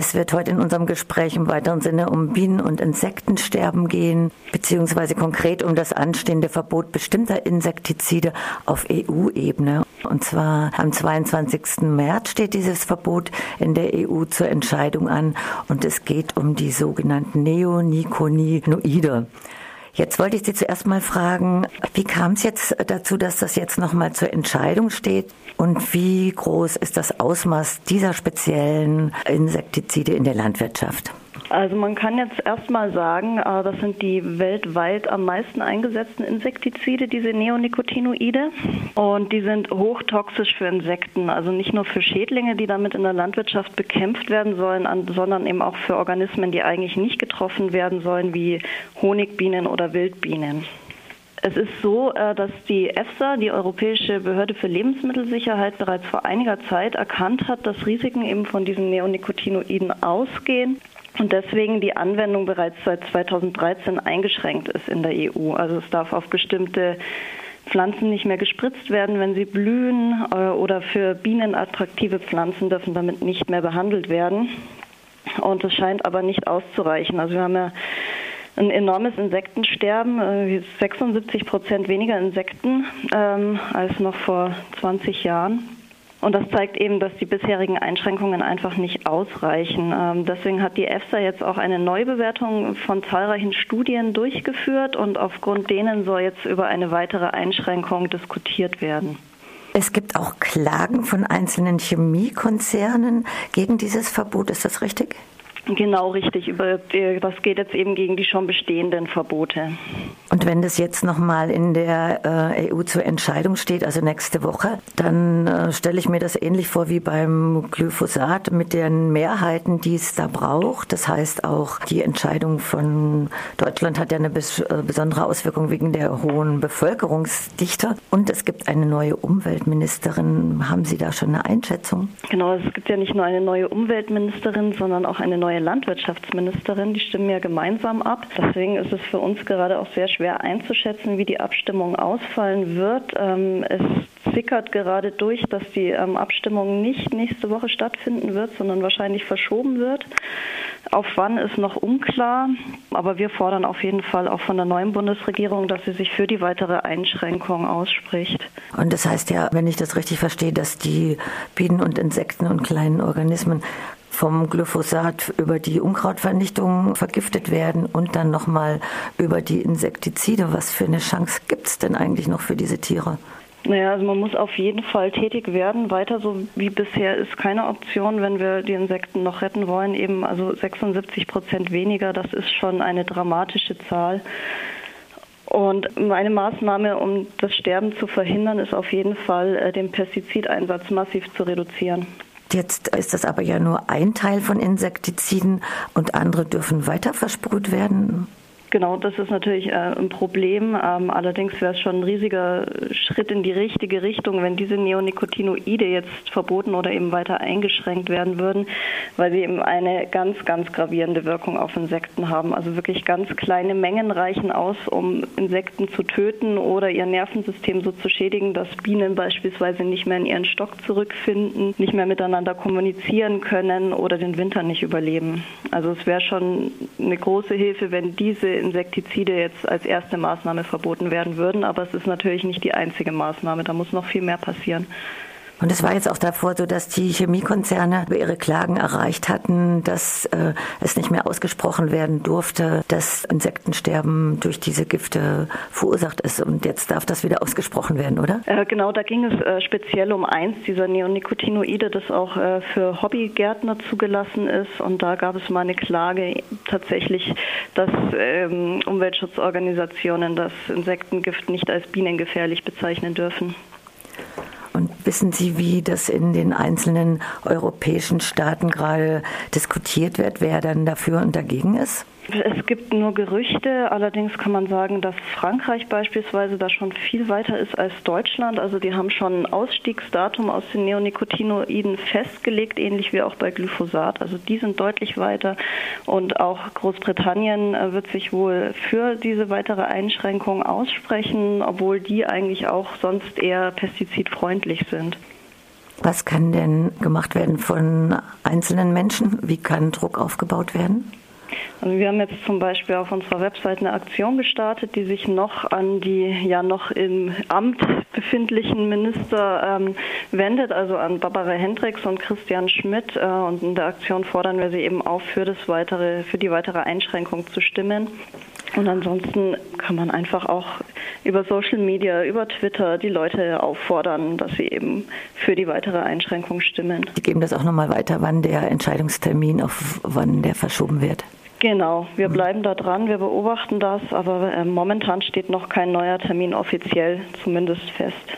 Es wird heute in unserem Gespräch im weiteren Sinne um Bienen- und Insektensterben gehen, beziehungsweise konkret um das anstehende Verbot bestimmter Insektizide auf EU-Ebene. Und zwar am 22. März steht dieses Verbot in der EU zur Entscheidung an und es geht um die sogenannten Neonicotinoide. Jetzt wollte ich Sie zuerst mal fragen, wie kam es jetzt dazu, dass das jetzt nochmal zur Entscheidung steht? Und wie groß ist das Ausmaß dieser speziellen Insektizide in der Landwirtschaft? Also man kann jetzt erstmal sagen, äh, das sind die weltweit am meisten eingesetzten Insektizide, diese Neonicotinoide. Und die sind hochtoxisch für Insekten, also nicht nur für Schädlinge, die damit in der Landwirtschaft bekämpft werden sollen, sondern eben auch für Organismen, die eigentlich nicht getroffen werden sollen, wie Honigbienen oder Wildbienen. Es ist so, äh, dass die EFSA, die Europäische Behörde für Lebensmittelsicherheit, bereits vor einiger Zeit erkannt hat, dass Risiken eben von diesen Neonicotinoiden ausgehen und deswegen die Anwendung bereits seit 2013 eingeschränkt ist in der EU. Also es darf auf bestimmte Pflanzen nicht mehr gespritzt werden, wenn sie blühen äh, oder für Bienen attraktive Pflanzen dürfen damit nicht mehr behandelt werden. Und es scheint aber nicht auszureichen. Also wir haben ja ein enormes Insektensterben, 76 äh, Prozent weniger Insekten ähm, als noch vor 20 Jahren. Und das zeigt eben, dass die bisherigen Einschränkungen einfach nicht ausreichen. Ähm, deswegen hat die EFSA jetzt auch eine Neubewertung von zahlreichen Studien durchgeführt und aufgrund denen soll jetzt über eine weitere Einschränkung diskutiert werden. Es gibt auch Klagen von einzelnen Chemiekonzernen gegen dieses Verbot. Ist das richtig? Genau richtig. Über, das geht jetzt eben gegen die schon bestehenden Verbote. Und wenn das jetzt nochmal in der äh, EU zur Entscheidung steht, also nächste Woche, dann äh, stelle ich mir das ähnlich vor wie beim Glyphosat mit den Mehrheiten, die es da braucht. Das heißt auch, die Entscheidung von Deutschland hat ja eine bes äh, besondere Auswirkung wegen der hohen Bevölkerungsdichte. Und es gibt eine neue Umweltministerin. Haben Sie da schon eine Einschätzung? Genau, es gibt ja nicht nur eine neue Umweltministerin, sondern auch eine neue Landwirtschaftsministerin. Die stimmen ja gemeinsam ab. Deswegen ist es für uns gerade auch sehr schwer, schwer einzuschätzen, wie die Abstimmung ausfallen wird. Ähm, es sickert gerade durch, dass die ähm, Abstimmung nicht nächste Woche stattfinden wird, sondern wahrscheinlich verschoben wird. Auf wann ist noch unklar, aber wir fordern auf jeden Fall auch von der neuen Bundesregierung, dass sie sich für die weitere Einschränkung ausspricht. Und das heißt ja, wenn ich das richtig verstehe, dass die Bienen und Insekten und kleinen Organismen vom Glyphosat über die Unkrautvernichtung vergiftet werden und dann nochmal über die Insektizide. Was für eine Chance gibt es denn eigentlich noch für diese Tiere? Naja, also man muss auf jeden Fall tätig werden. Weiter so wie bisher ist keine Option, wenn wir die Insekten noch retten wollen. Eben also 76 Prozent weniger, das ist schon eine dramatische Zahl. Und meine Maßnahme, um das Sterben zu verhindern, ist auf jeden Fall, äh, den Pestizideinsatz massiv zu reduzieren. Jetzt ist das aber ja nur ein Teil von Insektiziden und andere dürfen weiter versprüht werden. Genau, das ist natürlich äh, ein Problem. Ähm, allerdings wäre es schon ein riesiger Schritt in die richtige Richtung, wenn diese Neonicotinoide jetzt verboten oder eben weiter eingeschränkt werden würden, weil sie eben eine ganz, ganz gravierende Wirkung auf Insekten haben. Also wirklich ganz kleine Mengen reichen aus, um Insekten zu töten oder ihr Nervensystem so zu schädigen, dass Bienen beispielsweise nicht mehr in ihren Stock zurückfinden, nicht mehr miteinander kommunizieren können oder den Winter nicht überleben. Also es wäre schon eine große Hilfe, wenn diese Insektizide jetzt als erste Maßnahme verboten werden würden. Aber es ist natürlich nicht die einzige Maßnahme. Da muss noch viel mehr passieren. Und es war jetzt auch davor so, dass die Chemiekonzerne über ihre Klagen erreicht hatten, dass äh, es nicht mehr ausgesprochen werden durfte, dass Insektensterben durch diese Gifte verursacht ist. Und jetzt darf das wieder ausgesprochen werden, oder? Äh, genau, da ging es äh, speziell um eins dieser Neonicotinoide, das auch äh, für Hobbygärtner zugelassen ist. Und da gab es mal eine Klage tatsächlich, dass ähm, Umweltschutzorganisationen das Insektengift nicht als bienengefährlich bezeichnen dürfen. Und wissen Sie, wie das in den einzelnen europäischen Staaten gerade diskutiert wird, wer dann dafür und dagegen ist? Es gibt nur Gerüchte, allerdings kann man sagen, dass Frankreich beispielsweise da schon viel weiter ist als Deutschland. Also die haben schon ein Ausstiegsdatum aus den Neonicotinoiden festgelegt, ähnlich wie auch bei Glyphosat. Also die sind deutlich weiter und auch Großbritannien äh, wird sich wohl für diese weitere Einschränkung aussprechen, obwohl die eigentlich auch sonst eher pestizidfreundlich sind. Was kann denn gemacht werden von einzelnen Menschen? Wie kann Druck aufgebaut werden? Also wir haben jetzt zum Beispiel auf unserer Website eine Aktion gestartet, die sich noch an die ja noch im Amt befindlichen Minister ähm, wendet, also an Barbara Hendricks und Christian Schmidt. Äh, und in der Aktion fordern wir sie eben auf, für das weitere, für die weitere Einschränkung zu stimmen. Und ansonsten kann man einfach auch über Social Media, über Twitter die Leute auffordern, dass sie eben für die weitere Einschränkung stimmen. Sie geben das auch nochmal weiter, wann der Entscheidungstermin, auf wann der verschoben wird. Genau, wir hm. bleiben da dran, wir beobachten das, aber äh, momentan steht noch kein neuer Termin offiziell zumindest fest.